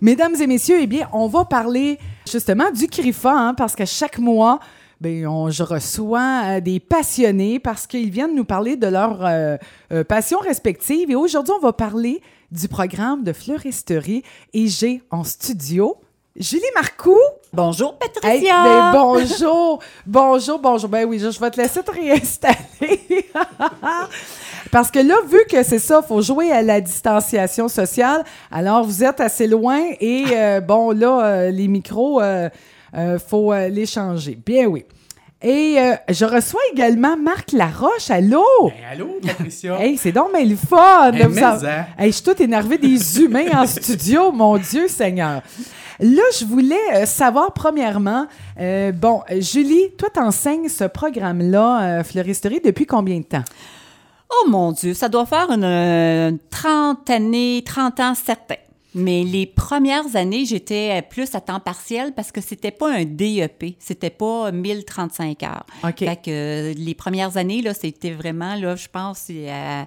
Mesdames et messieurs, eh bien, on va parler justement du CRIFA, hein, parce que chaque mois, ben, on, je reçois euh, des passionnés parce qu'ils viennent nous parler de leurs euh, euh, passions respectives. Et aujourd'hui, on va parler du programme de fleuristerie. Et j'ai en studio Julie Marcoux. Bonjour, Patricia. Hey, ben, bonjour. bonjour, bonjour. Ben oui, je, je vais te laisser te réinstaller. Parce que là, vu que c'est ça, il faut jouer à la distanciation sociale. Alors, vous êtes assez loin et euh, bon, là, euh, les micros, il euh, faut les changer. Bien oui. Et je reçois également Marc Laroche. Allô? Ben, allô, Patricia? hey, c'est donc mais le fun! de Hey, mais hein. Hey, je suis tout énervé des humains en studio, mon Dieu Seigneur. Là, je voulais euh, savoir premièrement, euh, bon, euh, Julie, toi, t'enseignes ce programme-là, euh, Fleuristerie, depuis combien de temps? Oh mon Dieu, ça doit faire une, euh, 30 années, 30 ans certains. Mais les premières années, j'étais euh, plus à temps partiel parce que c'était pas un DEP, c'était pas 1035 heures. OK. Fait que euh, les premières années, là, c'était vraiment, là, je pense, euh,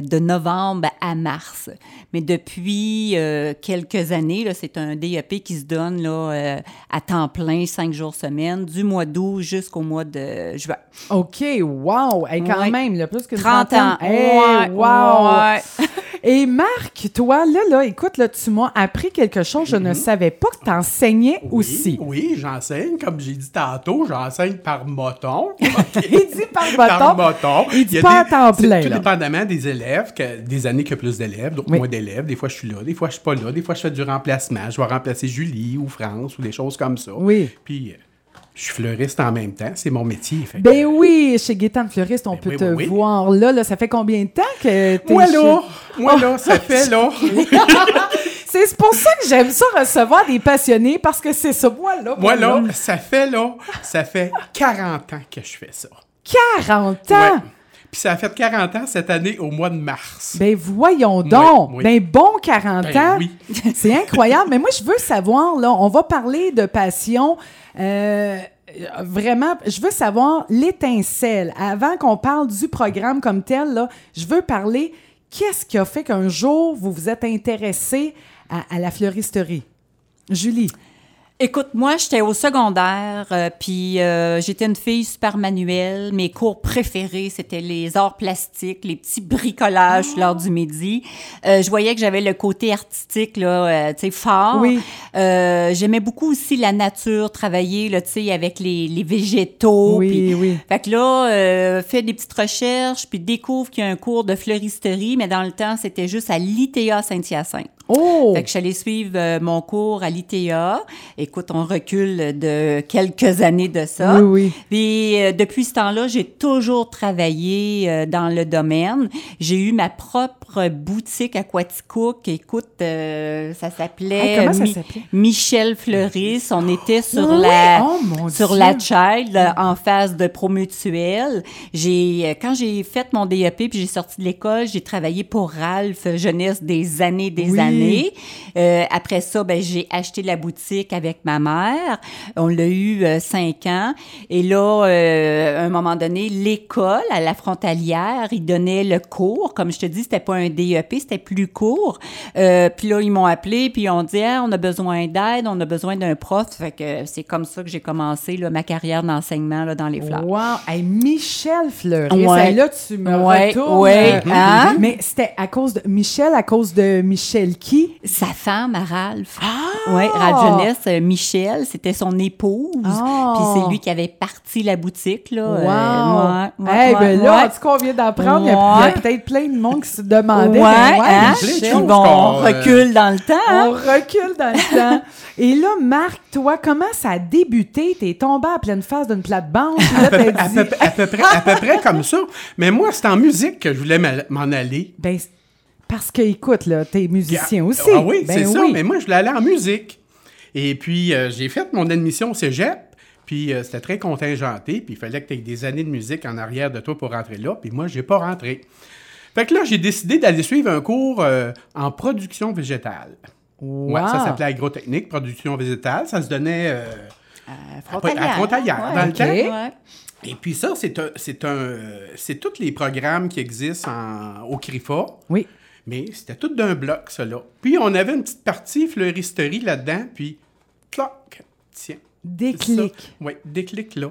de novembre à mars. Mais depuis euh, quelques années, là, c'est un DEP qui se donne là, euh, à temps plein, cinq jours semaine, du mois d'août jusqu'au mois de juin. OK, wow! Hey, quand Ouais. même, là, plus que 30 ans. Hey, Ouais, wow! ouais. Et Marc, toi, là, là, écoute, là, tu m'as appris quelque chose, je ne savais pas que t'enseignais Mhm. Oui, aussi. Oui, j'enseigne. Comme j'ai dit tantôt, j'enseigne par moton. Il dit par par bâton. moton. Il dit a pas des- à temps plein, Tout là. dépendamment des élèves, que, des années qu'il y a plus d'élèves, Oui. moins d'élèves. Des fois, je suis là, des fois, je suis pas là. Des fois, je fais du remplacement. Je vais remplacer Julie ou France ou des choses comme ça. Oui. Puis, euh, je suis fleuriste en même temps. C'est mon métier. Fait Ben oui, chez Gaétan Fleuriste, on peut oui, te oui, oui. voir là, là. Ça fait combien de temps que t'es Moi, chez- là, moi, là, ça fait, là. C'est pour ça que j'aime ça recevoir des passionnés, parce que c'est ça, moi, là. Moi, là, ça fait, là, ça fait 40 ans que je fais ça. 40 ans! Ouais. Puis ça a fait 40 ans cette année au mois de mars. Ben voyons donc! oui. Ben bon 40 Ben ans! oui. C'est incroyable. Mais moi, je veux savoir, là, on va parler de passion. euh, vraiment, je veux savoir l'étincelle. Avant qu'on parle du programme comme tel, là, je veux parler qu'est-ce qui a fait qu'un jour, vous vous êtes intéressé à, à la fleuristerie? Julie. Écoute, moi, j'étais au secondaire, euh, puis euh, j'étais une fille super manuelle. Mes cours préférés, c'était les arts plastiques, les petits bricolages lors du midi. Euh, je voyais que j'avais le côté artistique, là, euh, tu sais, fort. Oui. Euh, J'aimais beaucoup aussi la nature, travailler, là, tu sais, avec les, les végétaux. Oui, oui. Fait que là, euh, fait des petites recherches, puis découvre qu'il y a un cours de fleuristerie, mais dans le temps, c'était juste à l'ITA Saint-Hyacinthe. Oh! Fait que je suis allée suivre euh, mon cours à l'ITA. Écoute, on recule de quelques années de ça. Oui, oui. Puis euh, depuis ce temps-là, j'ai toujours travaillé euh, dans le domaine. J'ai eu ma propre boutique à Quaticook. Écoute, euh, ça s'appelait Hey, Mi-? Michel Fleuris. On était sur Oui, la oh, sur Dieu. la Child en face de Promutuel. J'ai euh, quand j'ai fait mon DEP puis j'ai sorti de l'école, j'ai travaillé pour Ralph Jeunesse des années des Oui. Euh, après ça, ben j'ai acheté la boutique avec ma mère. On l'a eu euh, cinq ans. Et là, euh, à un moment donné, l'école à la frontalière, ils donnaient le cours. Comme je te dis, c'était pas un DEP, c'était plus court. Puis là, ils m'ont appelé, puis ils ont dit, Ah, on a besoin d'aide, on a besoin d'un prof. Fait que c'est comme ça que j'ai commencé là, ma carrière d'enseignement là, dans les fleurs. Wow! Hey, Michel Fleury. Ouais. Là, tu me Ouais, retournes. ouais, hein? Mais c'était à cause de Michel, à cause de Michel qui? Sa femme, à Ralph. Ah! Oui, Ralph Jeunesse, euh, Michel, c'était son épouse. Ah! Puis c'est lui qui avait parti la boutique. Là, Wow! Euh, ouais, ouais, hey, ouais, ben là, ouais. en tout cas, on vient d'apprendre. Il y a- peut-être plein de monde qui se demandait. Ouais, ben hein? Michel, bon, on euh, recule dans le temps. hein? On recule dans le temps. Et là, Marc, toi, comment ça a débuté? T'es tombé à pleine face d'une plate-bande. à, dit... peu, à peu près, à peu près comme ça. Mais moi, c'est en musique que je voulais m'en aller. Ben, parce que, écoute, là, t'es musicien aussi. Ah oui, Ben c'est ça. Mais moi, je voulais aller en musique. Et puis, euh, j'ai fait mon admission au cégep. Puis, euh, c'était très contingenté. Puis, il fallait que tu aies des années de musique en arrière de toi pour rentrer là. Puis, moi, j'ai pas rentré. Fait que là, j'ai décidé d'aller suivre un cours euh, en production végétale. Ouais, ça s'appelait agrotechnique, production végétale. Ça se donnait euh, Frontalière. à Frontalière, Ouais, dans le temps. Ouais. Et puis ça, c'est un, c'est un, c'est tous les programmes qui existent en- au CRIFA. Oui. Mais c'était tout d'un bloc, ça là. Puis on avait une petite partie fleuristerie là-dedans, puis cloc, tiens. Déclic. Oui, déclic là.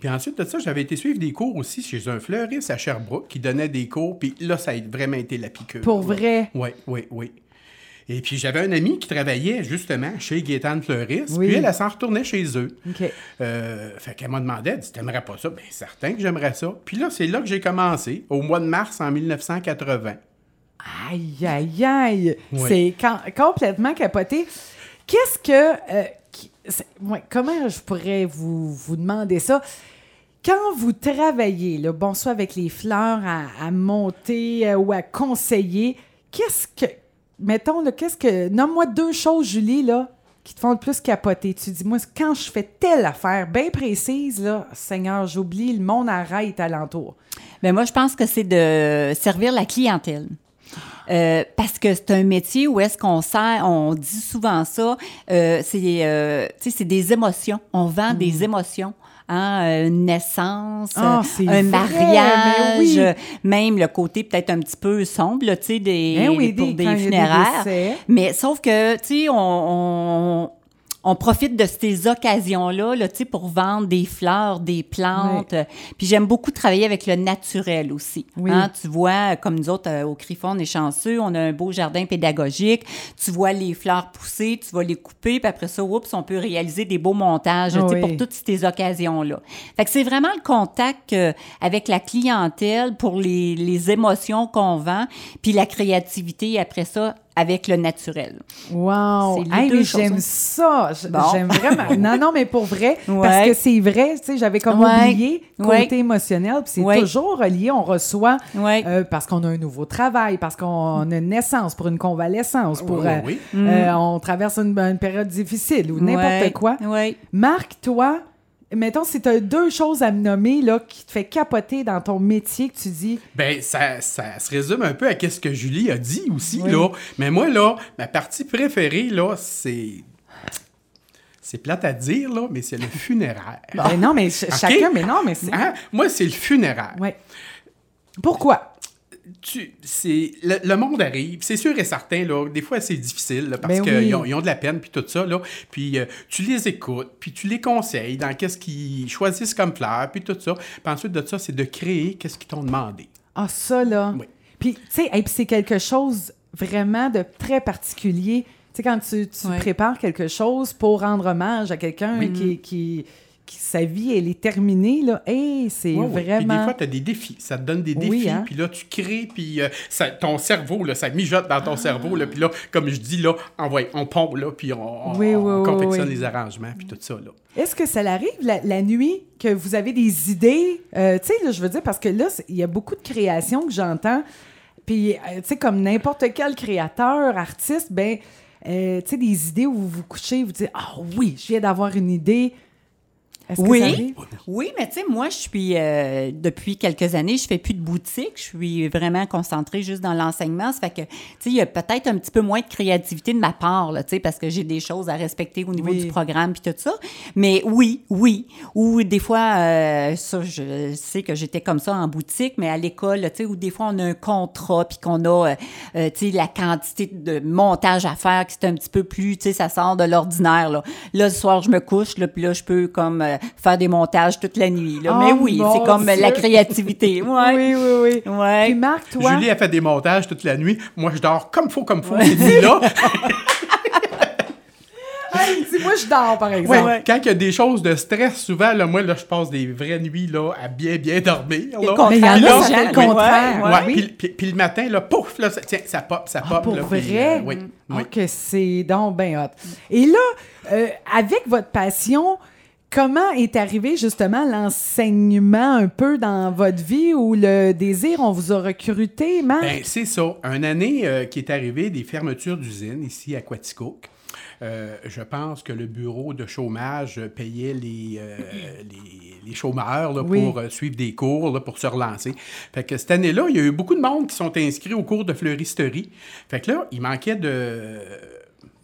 Puis ensuite de ça, j'avais été suivre des cours aussi chez un fleuriste à Sherbrooke qui donnait des cours, puis là, ça a vraiment été la piqûre. Pour vrai? Oui, oui, oui. Et puis j'avais un ami qui travaillait justement chez Gaétan Fleuriste, Oui. puis elle, elle s'en retournait chez eux. OK. Euh, fait qu'elle m'a demandé, elle dit, t'aimerais pas ça? Bien, certain que j'aimerais ça. Puis là, c'est là que j'ai commencé, au mois de mars en 1980. Aïe, aïe, aïe. C'est complètement capoté. Qu'est-ce que. euh, qui- c'est- ouais, comment je pourrais vous, vous demander ça? Quand vous travaillez, là, bon, soit avec les fleurs à, à monter euh, ou à conseiller, qu'est-ce que. Mettons, là, qu'est-ce que. Nomme-moi deux choses, Julie, là, qui te font le plus capoter. Tu dis, moi, quand je fais telle affaire bien précise, là, Seigneur, j'oublie, le monde arrête alentour. Mais moi, je pense que c'est de servir la clientèle. Euh, parce que c'est un métier où est-ce qu'on sert, on dit souvent ça, euh, c'est euh, tu sais, c'est des émotions. On vend des émotions. Hein, une naissance, Hmm. Ah, euh, un vrai, mariage, oui. euh, même le côté peut-être un petit peu sombre, tu sais, des, oui, pour des- des funéraires. Mais sauf que, tu sais, on, on, on profite de ces occasions-là, là, tu sais, pour vendre des fleurs, des plantes. Euh, Puis j'aime beaucoup travailler avec le naturel aussi. Oui. Hein, tu vois, comme nous autres, euh, au Crifon, on est chanceux, on a un beau jardin pédagogique. Tu vois les fleurs pousser, tu vas les couper, puis après ça, oups, on peut réaliser des beaux montages, tu sais, Oui. pour toutes ces occasions-là. Fait que c'est vraiment le contact euh, avec la clientèle pour les, les émotions qu'on vend, puis la créativité après ça avec le naturel. Wow! Hey, mais j'aime ça! Bon. J'aime vraiment. Non, non, mais pour vrai, parce que c'est vrai, tu sais, j'avais comme Ouais. oublié Ouais. côté émotionnel, puis c'est Ouais. toujours relié. On reçoit Ouais. euh, parce qu'on a un nouveau travail, parce qu'on a une naissance, pour une convalescence, pour Oui, euh, oui. euh, on traverse une, une période difficile ou n'importe Ouais. quoi. Ouais. Marc, toi, mettons, si tu as deux choses à me nommer là, qui te fait capoter dans ton métier, que tu dis, Ben, ça, ça se résume un peu à ce que Julie a dit aussi, Oui. là. Mais moi, là, ma partie préférée, là, c'est... C'est plate à dire, là, mais c'est le funéraire. ben non, mais ch- chacun, mais non, mais c'est. Hein? Moi, c'est le funéraire. Ouais. Pourquoi? Tu, c'est, le, le monde arrive, c'est sûr et certain, là, des fois c'est difficile, là, parce Ben qu'ils oui. ont, ils ont de la peine, puis tout ça, là, puis euh, tu les écoutes, puis tu les conseilles dans qu'est-ce qu'ils choisissent comme fleurs, puis tout ça. Puis ensuite de ça, c'est de créer qu'est-ce qu'ils t'ont demandé. Ah, ça, là. Oui. Puis, tu sais, et puis c'est quelque chose vraiment de très particulier. Tu sais, quand tu, tu prépares quelque chose pour rendre hommage à quelqu'un qui- sa vie, elle est terminée, là, hey, c'est Ouais, ouais. Puis vraiment... des fois, tu as des défis. Ça te donne des Oui, défis. hein. Puis là, tu crées, puis euh, ça- ton cerveau, là, ça mijote dans ton cerveau. Là, puis là, comme je dis, là, on, va- on pond, là, puis on, on- Oui, oui, on oui, confectionne oui. les arrangements, puis tout ça. Là. Est-ce que ça l'arrive la, la nuit que vous avez des idées? Euh, tu sais, là, je veux dire, parce que là, il y a beaucoup de créations que j'entends. Puis, euh, tu sais, comme n'importe quel créateur, artiste, ben, tu sais, des idées où vous vous couchez, vous dites, ah oui, je viens d'avoir une idée. Est-ce que ça Oui, arrive? oui, mais tu sais, moi, je suis, euh, depuis quelques années, je fais plus de boutique. Je suis vraiment concentrée juste dans l'enseignement. Ça fait que, tu sais, il y a peut-être un petit peu moins de créativité de ma part, là, tu sais, parce que j'ai des choses à respecter au niveau Oui. du programme puis tout ça. Mais oui, oui. Ou des fois, euh, ça, je sais que j'étais comme ça en boutique, mais à l'école, tu sais, où des fois, on a un contrat puis qu'on a, euh, tu sais, la quantité de montage à faire qui est un petit peu plus, tu sais, ça sort de l'ordinaire, là. Là, le soir, je me couche, là, puis là, je peux comme euh, faire des montages toute la nuit, là. Oh, mais oui, mon c'est comme la créativité. Ouais. Oui, oui, oui. Ouais. Puis Marc, toi, Julie a fait des montages toute la nuit. Moi, je dors comme faut, comme faut. cette nuit-là. Hey, dis, moi, je dors, par Ouais, exemple. Quand il y a des choses de stress, souvent, là, moi, là, je passe des vraies nuits là, à bien, bien dormir. là. le Mais il y en Puis a, là, ça fait le ouais, contraire. ouais, Ouais, oui. puis, puis- puis le matin, là, pouf, là, ça, tiens, ça pop, ça Ah, pop. pour là, puis, vrai? euh, oui, Ah, oui. que c'est donc bien hot. Et là, euh, avec votre passion, comment est arrivé justement l'enseignement un peu dans votre vie ou le désir, on vous a recruté, Marc? Ben, c'est ça. Une année euh, qui est arrivée des fermetures d'usines ici à Quaticook. Euh, je pense que le bureau de chômage payait les, euh, les, les chômeurs là, Oui. pour euh, suivre des cours, là, pour se relancer. Fait que cette année-là, il y a eu beaucoup de monde qui sont inscrits au cours de fleuristerie. Fait que là, il manquait de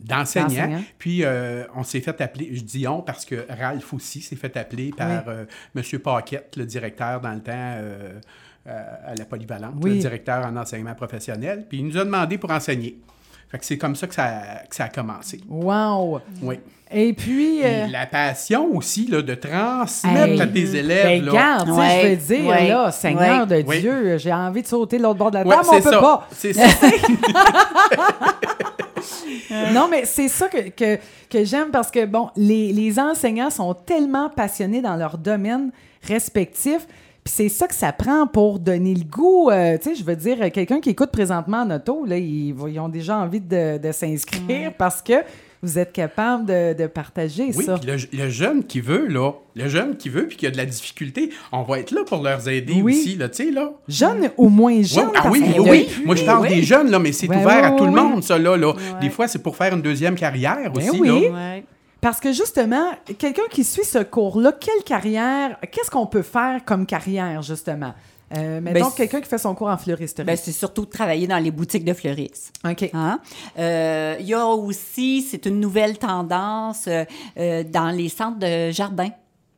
d'enseignants. D'enseignants. Puis euh, on s'est fait appeler, je dis on parce que Ralph aussi s'est fait appeler par euh, M. Paquette, le directeur dans le temps, euh, à la polyvalente, Oui. le directeur en enseignement professionnel. Puis il nous a demandé pour enseigner. Fait que c'est comme ça que ça, que ça a commencé. Wow! Oui. Et puis... euh, Puis la passion aussi là, de transmettre hey, à tes élèves. ben, là. regarde, Ouais, je veux dire, ouais, là, Seigneur de. Dieu, j'ai envie de sauter de l'autre bord de la Ouais, table, mais on c'est peut ça. pas. C'est ça. Non, mais c'est ça que, que, que j'aime parce que, bon, les, les enseignants sont tellement passionnés dans leur domaine respectif. Puis c'est ça que ça prend pour donner le goût. euh, tu sais, je veux dire, quelqu'un qui écoute présentement en auto, là, ils, ont déjà envie de, de s'inscrire parce que vous êtes capable de, de partager Oui, ça. puis le, le jeune qui veut, là, le jeune qui veut puis qui a de la difficulté, on va être là pour leur aider Oui. aussi, là, tu sais, là. Jeune ou moins jeune. Ouais, ah oui, oui, oui. Moi, je parle oui. des jeunes, là, mais c'est Ouais, ouvert à tout le monde, ça, là. là. Ouais. Des fois, c'est pour faire une deuxième carrière Ben aussi, oui. là. Ouais. Parce que justement, quelqu'un qui suit ce cours-là, quelle carrière, qu'est-ce qu'on peut faire comme carrière, justement? Euh, Ben, quelqu'un qui fait son cours en fleuristerie. Ben, c'est surtout de travailler dans les boutiques de fleuristes. OK. Hein? Euh, Il y a aussi, c'est une nouvelle tendance euh, euh, dans les centres de jardin.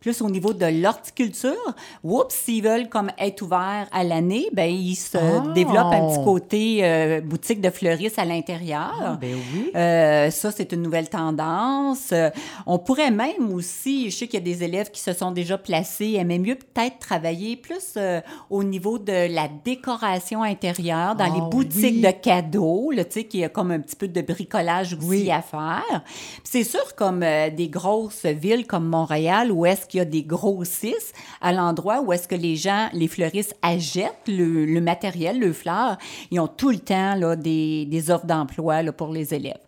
Plus au niveau de l'horticulture, oups, s'ils veulent comme être ouverts à l'année, ben ils se Ah! développent un petit côté euh, boutique de fleuristes à l'intérieur. Ah, ben oui. Euh, ça, c'est une nouvelle tendance. Euh, on pourrait même aussi, je sais qu'il y a des élèves qui se sont déjà placés, aimaient mieux peut-être travailler plus euh, au niveau de la décoration intérieure, dans Ah, les boutiques oui. de cadeaux, tu sais, qu'il y a comme un petit peu de bricolage aussi Oui. à faire. Puis c'est sûr, comme des grosses villes comme Montréal, où est-ce qu'il y a des grossistes, à l'endroit où est-ce que les gens, les fleuristes achètent le, le matériel, le fleur, ils ont tout le temps là, des, des offres d'emploi là, pour les élèves.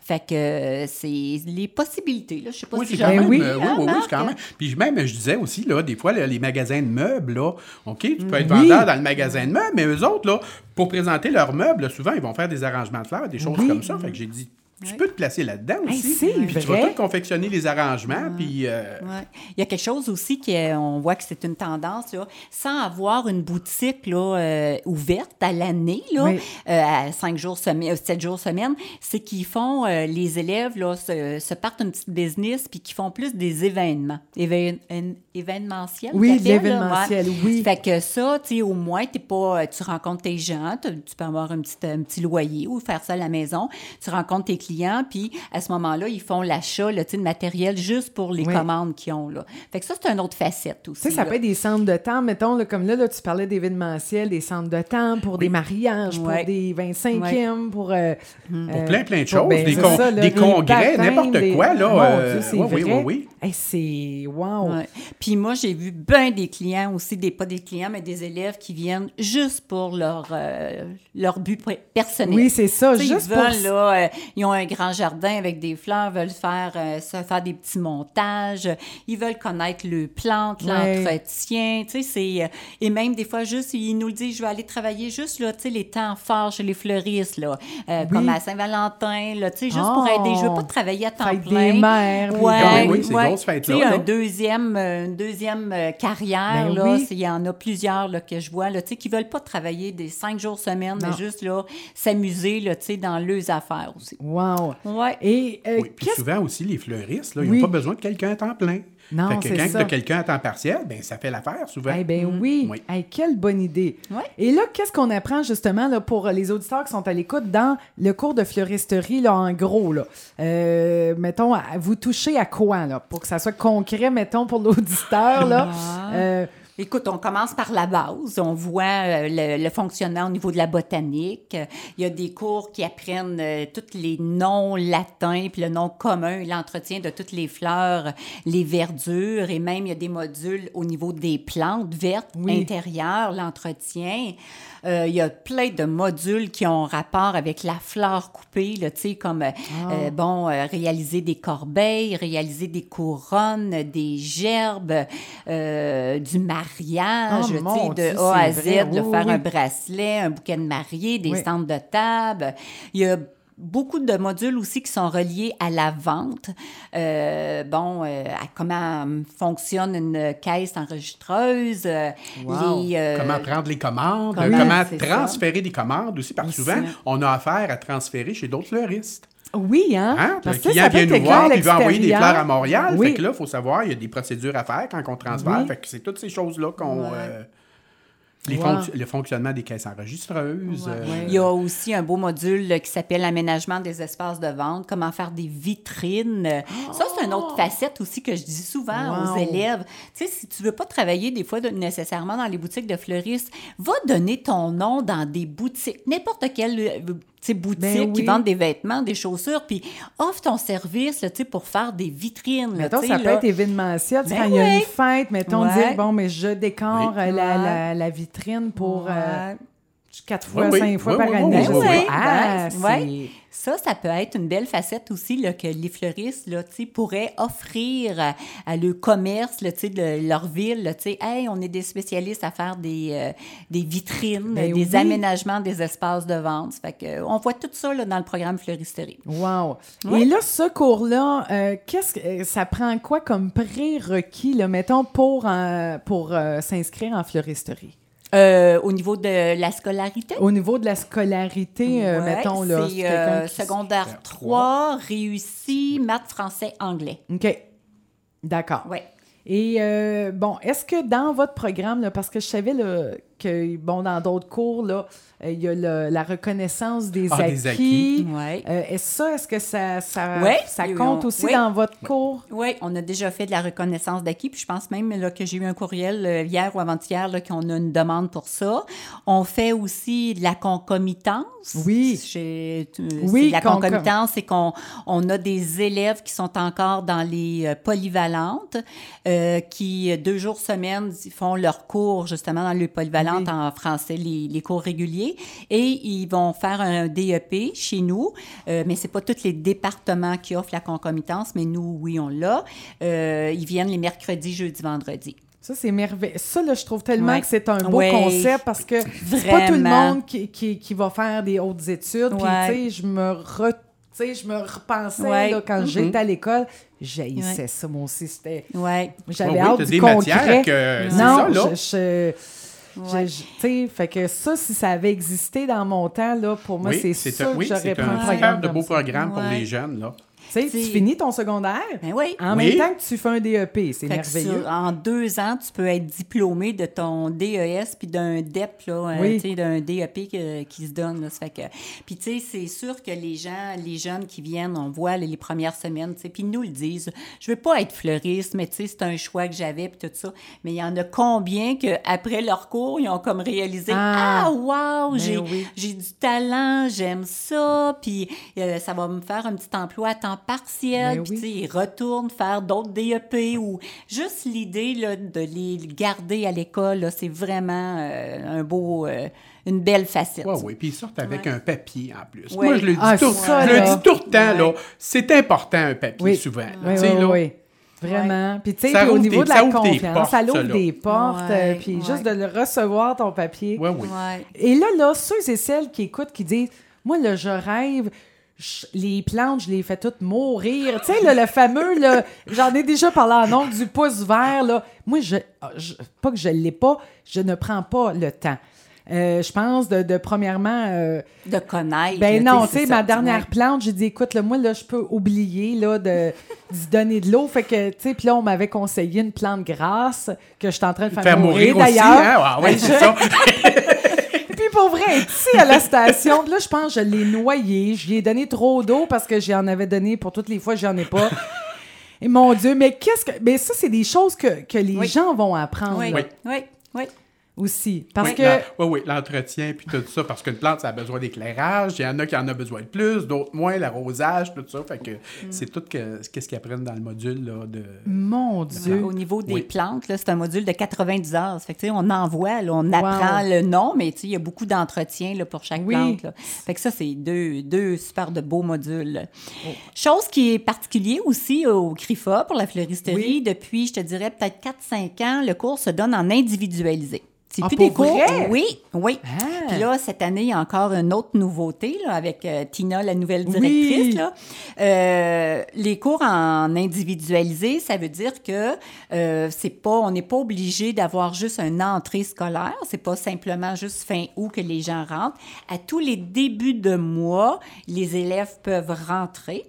Fait que euh, c'est les possibilités. Là. Je sais pas Oui, si c'est quand même. oui. euh, oui, oui, oui, quand même. Puis même, je disais aussi, là, des fois, là, les magasins de meubles, là, OK, tu peux être Oui. vendeur dans le magasin de meubles, mais eux autres, là, pour présenter leurs meubles, là, souvent, ils vont faire des arrangements de fleurs, des choses Oui. comme ça. Fait que j'ai dit, tu peux te placer là-dedans Hey, aussi. c'est puis tu vas vrai. tout confectionner les arrangements, puis... euh, Ouais. Il y a quelque chose aussi qu'on voit que c'est une tendance, là, sans avoir une boutique là, euh, ouverte à l'année, là, Oui. euh, à cinq jours semaine, euh, sept jours semaine, c'est qu'ils font, euh, les élèves là, se, se partent une petite business puis qu'ils font plus des événements, Évén- un- événementiels. Oui, l'événementiel, oui. Fait que ça, tu sais, au moins, t'es pas, euh, tu rencontres tes gens, tu tu peux avoir un petit, un petit loyer ou faire ça à la maison. Tu rencontres tes clients, puis à ce moment-là, ils font l'achat de matériel juste pour les Oui. commandes qu'ils ont. Là. Fait que ça, c'est une autre facette aussi. Ça là. peut être des centres de temps, mettons, là, comme là, là, tu parlais d'événementiel, des centres de temps pour des mariages, pour des 25e, pour... euh, Pour euh, plein, plein de pour- choses, ben, des, con- ça, là, des congrès, n'importe des- quoi, là. Euh, Dieu, oui, oui, oui, oui. Hey, c'est... Wow! Ouais. Puis moi, j'ai vu bien des clients aussi, des, pas des clients, mais des élèves qui viennent juste pour leur, euh, leur but personnel. Oui, c'est ça, juste ils pour... veulent, là, euh, ils ont un grand jardin avec des fleurs, veulent faire, euh, se faire des petits montages, ils veulent connaître le plantes, Ouais. l'entretien, tu sais, c'est... euh, et même des fois, juste, ils nous le disent, je vais aller travailler juste, là, tu sais, les temps forts chez les fleuristes, là, euh, Oui. comme à Saint-Valentin, là, tu sais, juste pour Oh. aider. Je veux pas travailler à temps Fête plein. des mères, Ouais, Ah oui, oui, ces ouais. Tu sais, là. un deuxième, une deuxième carrière, Ben là, oui. c'est- il y en a plusieurs là, que je vois, là, tu sais, qui veulent pas travailler des cinq jours semaine, Non. mais juste là, s'amuser, là, tu sais, dans leurs affaires aussi. Wow! Ouais. Et euh, Oui, puis souvent aussi, les fleuristes, là, ils Oui. n'ont pas besoin de quelqu'un à temps plein. Non, Fait que c'est quelqu'un ça. de quelqu'un à temps partiel, ben ça fait l'affaire souvent. Eh bien oui. Oui. Hey, quelle bonne idée. Ouais. Et là, qu'est-ce qu'on apprend justement là, pour les auditeurs qui sont à l'écoute dans le cours de fleuristerie, là, en gros? Là? Euh, mettons, à- vous touchez à quoi là, pour que ça soit concret, mettons, pour l'auditeur? Là? Euh, Écoute, on commence par la base. On voit euh, le, le fonctionnement au niveau de la botanique. Il y a des cours qui apprennent euh, tous les noms latins, puis le nom commun, l'entretien de toutes les fleurs, les verdures, et même il y a des modules au niveau des plantes vertes Oui. intérieures, l'entretien. Euh, il y a plein de modules qui ont rapport avec la fleur coupée, là, comme, euh, bon, euh, réaliser des corbeilles, réaliser des couronnes, des gerbes, du mariage, Oh, tu sais, de A à Z, vrai. de faire oui. un bracelet, un bouquet de mariée, des Oui. stands de table. Il y a beaucoup de modules aussi qui sont reliés à la vente. Euh, bon, euh, à comment fonctionne une caisse enregistreuse. euh, Wow. les, Comment prendre les commandes, comment- comment c'est ça. transférer des commandes aussi, parce que souvent, on a affaire à transférer chez d'autres fleuristes. oui, hein? Hein? Parce le client ça vient nous voir, puis il veut envoyer des fleurs à Montréal. Oui. Fait que là, il faut savoir, il y a des procédures à faire quand on transfère. Oui. Fait que c'est toutes ces choses-là qu'on... Ouais. Euh, les Wow. fonc- le fonctionnement des caisses enregistreuses. Euh, Il y a aussi un beau module qui s'appelle aménagement des espaces de vente, comment faire des vitrines. Ça, c'est une autre facette aussi que je dis souvent Wow. aux élèves. Tu sais, si tu veux pas travailler des fois de- nécessairement dans les boutiques de fleuristes, va donner ton nom dans des boutiques, n'importe quelle euh, tu sais, boutique Ben qui vendent des vêtements, des chaussures, puis offre ton service là, tu sais, pour faire des vitrines. là, Mettons, ça peut être événementiel. Tu sais, Ben quand il y a une fête, mettons, Ouais. dire, bon, mais je décore Oui. euh, la, Ouais. la, la vitrine pour euh, quatre fois, cinq fois par année. Ah, Ouais, ouais. c'est- Ça, ça peut être une belle facette aussi là, que les fleuristes là, pourraient offrir à, à le commerce là, de leur ville. Là, hey, on est des spécialistes à faire des, euh, des vitrines, Ben des oui. aménagements des espaces de vente. Ça Fait que, euh, on voit tout ça là, dans le programme Fleuristerie. Wow. Et là, ce cours-là, euh, qu'est-ce que ça prend quoi comme prérequis, mettons, pour, euh, pour s'inscrire en fleuristerie? Euh, au niveau de la scolarité, Au niveau de la scolarité, euh, ouais, mettons, là, c'est euh, qui- secondaire 3, réussi, maths, français, anglais. OK. D'accord. Ouais. Et euh, bon, est-ce que dans votre programme, là, parce que je savais là, que, bon, dans d'autres cours, là, euh, il y a le- la reconnaissance des Ah, acquis. des acquis. Ouais. Euh, est-ce ça, est-ce que ça, ça, Ouais, ça et compte on- aussi ouais. dans votre cours? Oui, on a déjà fait de la reconnaissance d'acquis, puis je pense même là, que j'ai eu un courriel euh, hier ou avant-hier là, qu'on a une demande pour ça. On fait aussi de la concomitance. Oui. Euh, de la concom- concomitance, c'est qu'on on a des élèves qui sont encore dans les polyvalentes, euh, qui deux jours semaine font leur cours justement dans les Oui. en français, les, les cours réguliers, et ils vont faire un DEP chez nous, euh, mais c'est pas tous les départements qui offrent la concomitance, mais nous, oui, on l'a. Euh, ils viennent les mercredis, jeudi, vendredi. Ça, c'est merveilleux. Ça, là, je trouve tellement Ouais. que c'est un beau Ouais. concept parce que c'est pas tout le monde qui, qui, qui va faire des hautes études. Puis, Ouais. tu sais, je me re- tu sais, je me repensais Ouais. là, quand Mhm. j'étais à l'école. J'haïssais ça, moi aussi. C'était... Ouais. J'avais Oui, oui, hâte t'as du des concret. matières que- non, ça, là. je... je- Ouais. sais, fait que ça, si ça avait existé dans mon temps, là, pour moi, oui, c'est sûr un, que oui, j'aurais c'est pris un un programme super de beau programme pour Ouais. les jeunes. Là. Tu sais, tu C'est- finis ton secondaire Ben oui. en Oui. même temps que tu fais un DEP. C'est que merveilleux. sur- en deux ans, tu peux être diplômé de ton DES puis d'un DEP, là, euh, Oui. tu sais, d'un DEP que- qui se donne. Là, fait que... Puis, tu sais, c'est sûr que les gens, les jeunes qui viennent, on voit les, les premières semaines, tu sais, puis ils nous le disent. Je veux pas être fleuriste, mais tu sais, c'est un choix que j'avais, puis tout ça. Mais il y en a combien qu'après leur cours, ils ont comme réalisé Ah. Ah, wow, Ben j'ai oui. j'ai du talent, j'aime ça, puis euh, ça va me faire un petit emploi à temps partiel, Ben puis oui. ils retournent faire d'autres DEP ou juste l'idée là, de les garder à l'école, là, c'est vraiment euh, un beau, euh, une belle facette. Oui, oui. Puis ils sortent avec Ouais. un papier en plus. Ouais. Moi, je le dis, Ah, tout, ça, je le dis tout le temps, Ouais. là. C'est important, un papier, Oui. souvent. là. Oui, Tu sais, oui, là, oui. Vraiment. Puis, tu sais, au ouvre niveau des- de la confiance, portes, ça ouvre ça, là. des portes. Ouais, euh, puis ouais. juste de le recevoir, ton papier. Oui, oui. Ouais. Et là, là, ceux et celles qui écoutent, qui disent Moi, là, je rêve, je- les plantes, je les fais toutes mourir. Tu sais, le fameux, là, j'en ai déjà parlé en nom du pouce vert. Là. Moi, je, je- pas que je ne l'ai pas, je ne prends pas le temps. Euh, je pense de, de premièrement. euh, De connaître. ben non, tu sais, ma dernière ouais. plante, j'ai dit, écoute, là, moi, là, je peux oublier, là, de, d'y donner de l'eau. Fait que, tu sais, puis là, on m'avait conseillé une plante grasse que je suis en train de faire, Faire mourir, aussi, d'ailleurs. hein? Ah, oui, c'est ça. Puis pour vrai, ici à la station, là, je pense que je l'ai noyé. Je lui ai donné trop d'eau parce que j'en avais donné pour toutes les fois, j'en ai pas. Et mon Dieu, mais qu'est-ce que. Mais ça, c'est des choses que, que les Oui. gens vont apprendre Oui, là, oui, oui. Aussi. Parce Oui, que. oui, oui, l'entretien, puis tout ça, parce qu'une plante, ça a besoin d'éclairage. Il y en a qui en ont besoin de plus, d'autres moins, l'arrosage, tout ça. Fait que Mm. c'est tout que, qu'est-ce qu'ils apprennent dans le module là, de... Mon Dieu. Au niveau des Oui. plantes, là, c'est un module de 90 heures. Fait que, on envoie, là, on apprend le nom, mais tu sais, il y a beaucoup d'entretien là, pour chaque Oui. plante. là. Fait que ça, c'est deux, deux super de beaux modules. Oh. Chose qui est particulier aussi au CRIFA pour la fleuristerie, Oui. depuis, je te dirais, peut-être 4-5 ans, le cours se donne en individualisé. C'est Ah, plus des cours? vrai? Oui, oui. Ah. Puis là, cette année, il y a encore une autre nouveauté là, avec euh, Tina, la nouvelle Oui. directrice. là. Euh, les cours en individualisé, ça veut dire que euh, c'est pas, on n'est pas obligé d'avoir juste une entrée scolaire. C'est pas simplement juste fin août que les gens rentrent. À tous les débuts de mois, les élèves peuvent rentrer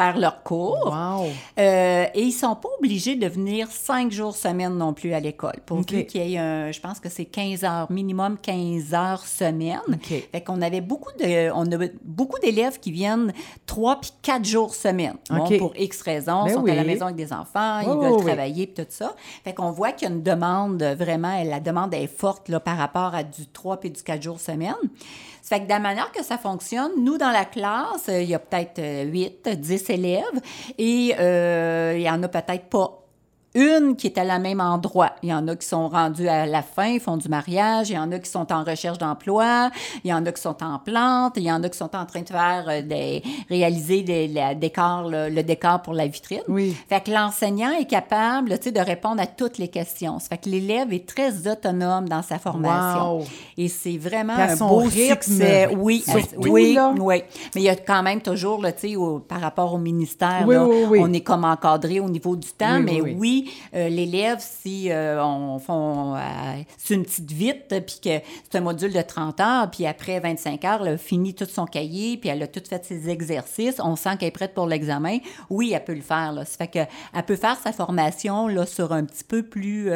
faire leur cours. Wow. Euh, et ils sont pas obligés de venir cinq jours semaine non plus à l'école. Pour qu'il y ait un, je pense que c'est 15 heures, minimum 15 heures semaine. OK. Fait qu'on avait beaucoup de, on a beaucoup d'élèves qui viennent trois puis quatre jours semaine. Bon, pour X raisons, Ben ils sont oui. à la maison avec des enfants, ils veulent oui, travailler puis tout ça. Fait qu'on voit qu'il y a une demande vraiment, la demande est forte là, par rapport à du 3 puis du 4 jours semaine. Fait que de la manière que ça fonctionne, nous, dans la classe, euh, il y a peut-être euh, 8, 10 élèves et euh, il y en a peut-être pas une qui est à la même endroit. Il y en a qui sont rendus à la fin, font du mariage, il y en a qui sont en recherche d'emploi, il y en a qui sont en plantes, il y en a qui sont en train de faire euh, des réaliser des, la décor, le, le décor pour la vitrine. Oui. Fait que l'enseignant est capable, tu sais, de répondre à toutes les questions. Ça fait que l'élève est très autonome dans sa formation. Wow. Et c'est vraiment un beau succès. Oui, Surtout, oui, là. oui. Mais il y a quand même toujours, tu sais, par rapport au ministère, Oui, là, oui, oui. on est comme encadré au niveau du temps, mais oui, euh, l'élève, si euh, on font euh, c'est une petite vite, puis que c'est un module de 30 heures, puis après 25 heures, elle a fini tout son cahier, puis elle a tout fait ses exercices, on sent qu'elle est prête pour l'examen, oui, elle peut le faire. Là. Ça fait que elle peut faire sa formation là, sur un petit peu plus,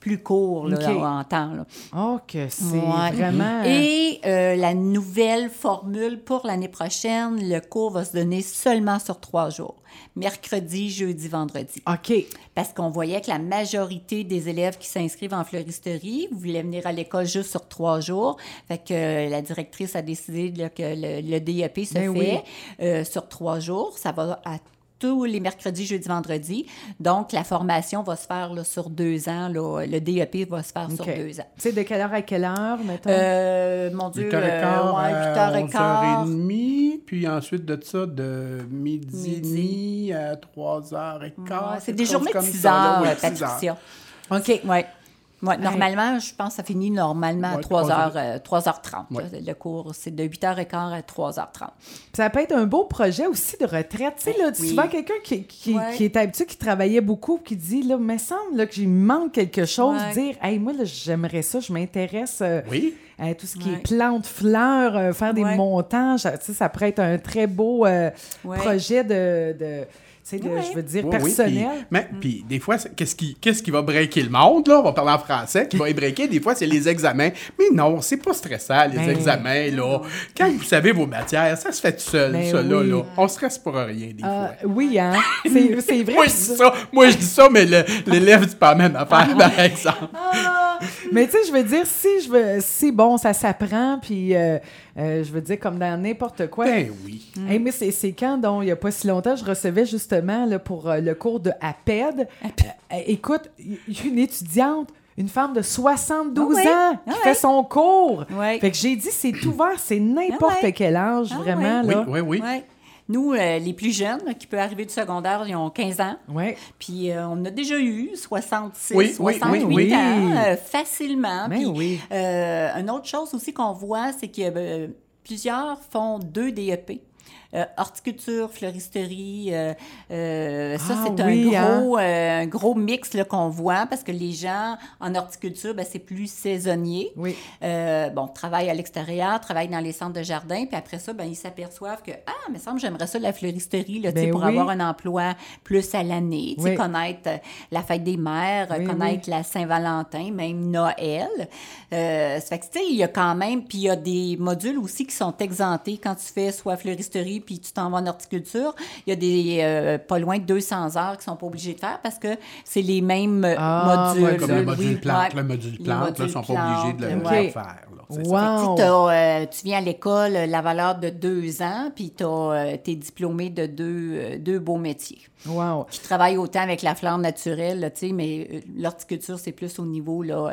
plus court là, en temps. Là. Oh, que c'est Ouais. vraiment... Et la nouvelle formule pour l'année prochaine, le cours va se donner seulement sur trois jours. Mercredi, jeudi, vendredi. OK. Parce qu'on voyait que la majorité des élèves qui s'inscrivent en floristerie voulaient venir à l'école juste sur trois jours. Fait que euh, la directrice a décidé là, que le, le DEP se Ben fait oui. euh, sur trois jours. Ça va à tous les mercredis, jeudi, vendredi. Donc, la formation va se faire là, sur deux ans. là. Le DEP va se faire sur deux ans. Tu sais, de quelle heure à quelle heure, mettons? Euh, mon Dieu, 8h15 euh, ouais, à 8h15. 11h30, puis ensuite de ça, de midi, et demi à 3h15. Ouais, c'est des journées de comme 6 ça, là, heures, oui, euh, heures. Patricia. OK. Ouais. Ouais, normalement, je pense que ça finit normalement à Ouais, 3 trois heures, euh, 3h30. Ouais. là. Le cours, c'est de 8h15 à 3h30. Ça peut être un beau projet aussi de retraite. Tu sais, là, Oui. souvent, quelqu'un qui, qui, Ouais. qui est habitué, qui travaillait beaucoup, qui dit, là, me semble là, que j'y manque quelque chose, Ouais. dire, hey, moi, là, j'aimerais ça, je m'intéresse euh, Oui. à tout ce qui Ouais. est plantes, fleurs, euh, faire des montages. Tu sais, ça pourrait être un très beau euh, Ouais. projet de, de sais, je veux dire, Oui, oui, personnel. puis- mais puis des fois, c'est- qu'est-ce qui, qu'est-ce qui va breaker le monde, là? On va parler en français. Qui va y breaker, des fois, c'est les examens. Mais non, c'est pas stressant, les Ben, examens, là. Quand vous savez vos matières, ça se fait tout seul, Ben ça, là, oui. là. On stresse pour rien, des Ah, fois. oui, hein? C'est c'est vrai. Moi, je dis ça, moi, je dis ça, mais l'élève dit pas la même affaire, par exemple. Mais tu sais, je veux dire, si je veux, si bon, ça s'apprend, puis euh, euh, je veux dire, comme dans n'importe quoi. Ben oui. Hey, mais c'est c'est quand, donc, il n'y a pas si longtemps, je recevais justement là, pour euh, le cours de APED. Euh, écoute, une étudiante, une femme de 72 Ah ans qui Ah fait ouais. son cours. Fait que j'ai dit, c'est ouvert, c'est n'importe Ah ouais. quel âge, vraiment, Oui, là. oui, oui. Ouais. Nous, euh, les plus jeunes, là, qui peuvent arriver du secondaire, ils ont 15 ans. Ouais. Puis euh, on a déjà eu 66, Oui, oui, 68 oui, oui. ans euh, facilement. Ben Puis, oui. une autre chose aussi qu'on voit, c'est que euh, plusieurs font deux DEP. Euh, horticulture, floristerie, euh, euh, ça Ah c'est oui, un gros, euh, un gros mix qu'on voit parce que les gens en horticulture, ben, c'est plus saisonnier. Oui. Euh, bon, travaillent à l'extérieur, travaillent dans les centres de jardin, puis après ça, ben, ils s'aperçoivent que, ah, mais semble j'aimerais ça la floristerie, là, Ben pour oui. avoir un emploi plus à l'année, Oui. connaître euh, la fête des mères, connaître la Saint-Valentin, même Noël. Euh, ça fait que, tu sais, il y a quand même, puis il y a des modules aussi qui sont exemptés quand tu fais soit puis tu t'en vas en horticulture. Il y a des, euh, pas loin de 200 heures qui sont pas obligés de faire parce que c'est les mêmes Ah, modules. ouais, Comme le oui, module plante, Ouais. le module Les plante, là, modules ils sont pas obligés de le faire. Wow. Tu euh, tu viens à l'école, euh, la valeur de deux ans, puis tu es diplômé de deux, euh, deux beaux métiers. Wow. Qui travaillent autant avec la flore naturelle, là, tu sais, mais euh, l'horticulture, c'est plus au niveau, là, euh,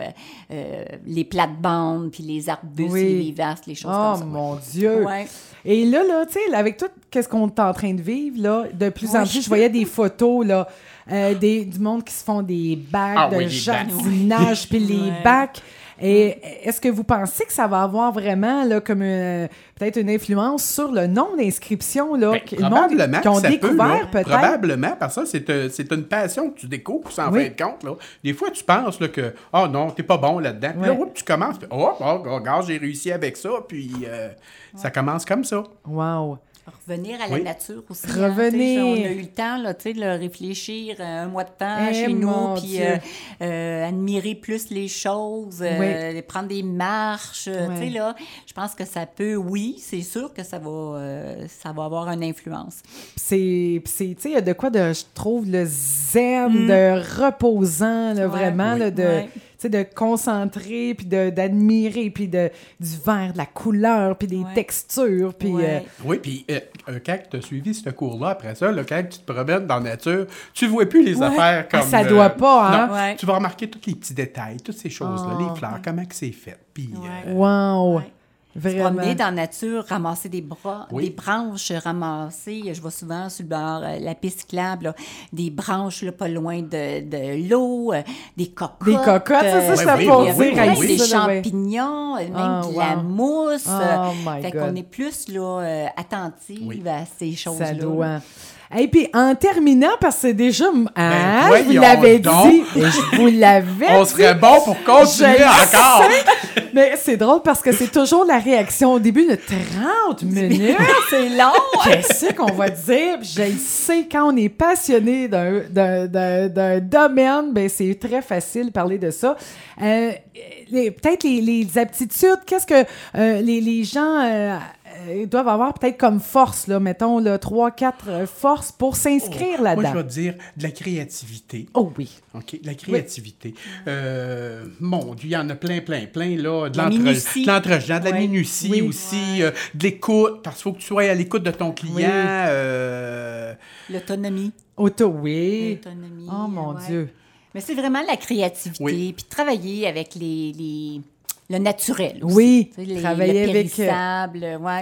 euh, les plates-bandes, puis les arbustes, Oui. les vivaces, les choses Oh comme ça. mon Dieu! Ouais. Et là, là, tu sais, avec tout ce qu'on est en train de vivre, là, de plus en plus, je voyais des photos, là, euh, des, du monde qui se font des bacs Ah de oui, les jardinage, puis les Ouais. bacs. Et est-ce que vous pensez que ça va avoir vraiment, là, comme une- peut-être une influence sur le nombre d'inscriptions, là, Ben, que le monde probablement qui ont peut, découvert, peut-être? Probablement, parce que ça, c'est euh, c'est une passion que tu découvres, sans Oui. fin de compte. Là. Des fois, tu penses là, que, ah non, t'es pas bon là-dedans. Puis là, Ouais. oups, tu commences, puis, oh, oh, oh, regarde, j'ai réussi avec ça, puis euh, ça commence comme ça. Wow! Revenir à la Oui. nature aussi. hein, Revenir. sais, on a eu le temps là, tu sais, de le réfléchir euh, un mois de temps Eh, chez nous, puis euh, euh, admirer plus les choses, euh, prendre des marches. sais, là, je pense que ça peut, oui, c'est sûr que ça va, euh, ça va avoir une influence. c'est, puis c'est, tu sais, il y a de quoi de, je trouve, le zen, de reposant, là, Mm. Ouais. vraiment, Oui. là, de, sais, de concentrer, puis de, d'admirer, puis de, du vert, de la couleur, puis des Ouais. textures, puis... Ouais. euh, Oui, puis euh, euh, quand tu as suivi ce cours-là, après ça, là, quand tu te promènes dans la nature, tu vois plus les Ouais. affaires comme... Ah, ça doit pas, hein? non, Ouais. Tu vas remarquer tous les petits détails, toutes ces choses-là, Ah. les fleurs, comment que c'est fait. Puis, Ouais. euh, wow! Se Vraiment. promener dans la nature, ramasser des bras, Oui. des branches ramassées. Je vois souvent sur le bord, euh, la piste cyclable, là, des branches là, pas loin de, de l'eau, euh, des cocottes. Des cocottes, ça, ça, euh, je Ouais, t'ai oui, oui, des ça, champignons, euh, même Ah, de la wow. mousse. Oh my fait God. qu'on est plus là, euh, attentive Oui. à ces choses-là. Ça doit. Et puis, en terminant, parce que c'est déjà... Hein, je vous l'avais dit. et je vous l'avais on dit. serait bon pour continuer Je encore. sais. Mais c'est drôle parce que c'est toujours la réaction au début de 30 minutes. C'est long! Qu'est-ce qu'on va dire? Je sais, quand on est passionné d'un- d'un d'un- d'un domaine, ben c'est très facile de parler de ça. Euh, les- Peut-être les, les aptitudes, qu'est-ce que euh, les, les gens euh, euh, doivent avoir peut-être comme force, là, mettons, là, 3, 4 forces pour s'inscrire Moi, je là-dedans. vais te dire de la créativité. Oh oui. OK, de la créativité. Euh, mon Dieu, il y en a plein, plein, plein, là. De La l'entre- minutie. de la minutie Oui. aussi, euh, de l'écoute, parce qu'il faut que tu sois à l'écoute de ton client. Oui. euh, L'autonomie. Auto, oui. L'autonomie, Oh mon ouais. Dieu. Mais c'est vraiment la créativité, Oui. puis travailler avec les, les- le naturel. Aussi. Oui, Tu sais, les, travailler le avec, euh, périssable, ouais.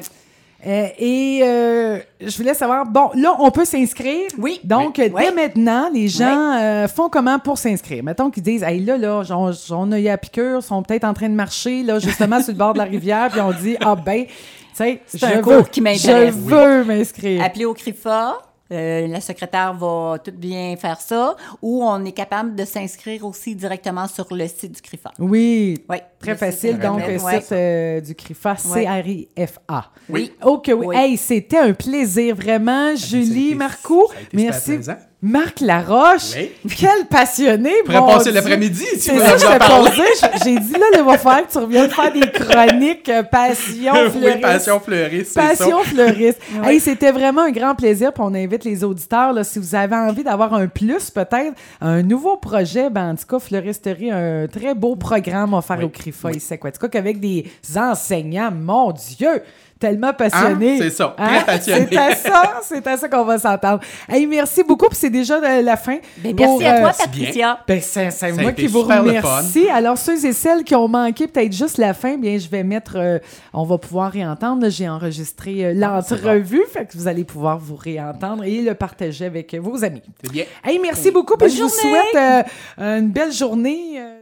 Euh, et euh, je voulais savoir, bon, là, on peut s'inscrire. Oui. Donc, Oui. euh, dès Oui. maintenant, les gens euh, font comment pour s'inscrire? Mettons qu'ils disent, hey, là, là, on, on a eu à piqûre, sont peut-être en train de marcher, là, justement, sur le bord de la rivière, puis on dit, ah ben, tu sais, C'est je un veux, qui je veux m'inscrire. Appeler au CRIFA. Euh, la secrétaire va tout bien faire ça. Ou on est capable de s'inscrire aussi directement sur le site du CRIFA. Oui, Oui. très facile. Donc, le ouais. site euh, du CRIFA. C-R-I-F-A. Oui. OK, oui. Oui. Hey, c'était un plaisir, vraiment. ça a Julie, Marco, merci. Marc Laroche, Oui. quel passionné, Tu pourrais mon passer l'après-midi si C'est tu ça que je J'ai dit, là, il va falloir que tu reviennes faire des chroniques euh, passion, oui, fleuriste. passion fleuriste, ça. Passion fleuriste. Hey, c'était vraiment un grand plaisir. Puis on invite les auditeurs, là, si vous avez envie d'avoir un plus, peut-être, un nouveau projet, ben, en tout cas, Fleuristerie, un très beau programme offert Oui. au CRIFA ici à Quaticook avec des enseignants, mon Dieu, tellement passionnés. Hein? C'est ça, très Hein? passionnés. C'est à ça, c'est à ça qu'on va s'entendre. Hey, merci beaucoup, puis c'est déjà euh, la fin. Ben, Pour, merci à toi, euh, Patricia. ben, c'est moi qui vous remercie. Alors, ceux et celles qui ont manqué peut-être juste la fin, bien, je vais mettre. euh, on va pouvoir réentendre. J'ai enregistré euh, l'entrevue, fait que vous allez pouvoir vous réentendre et le partager avec vos amis. C'est bien. Hey, merci beaucoup, puis je vous souhaite euh, une belle journée. euh,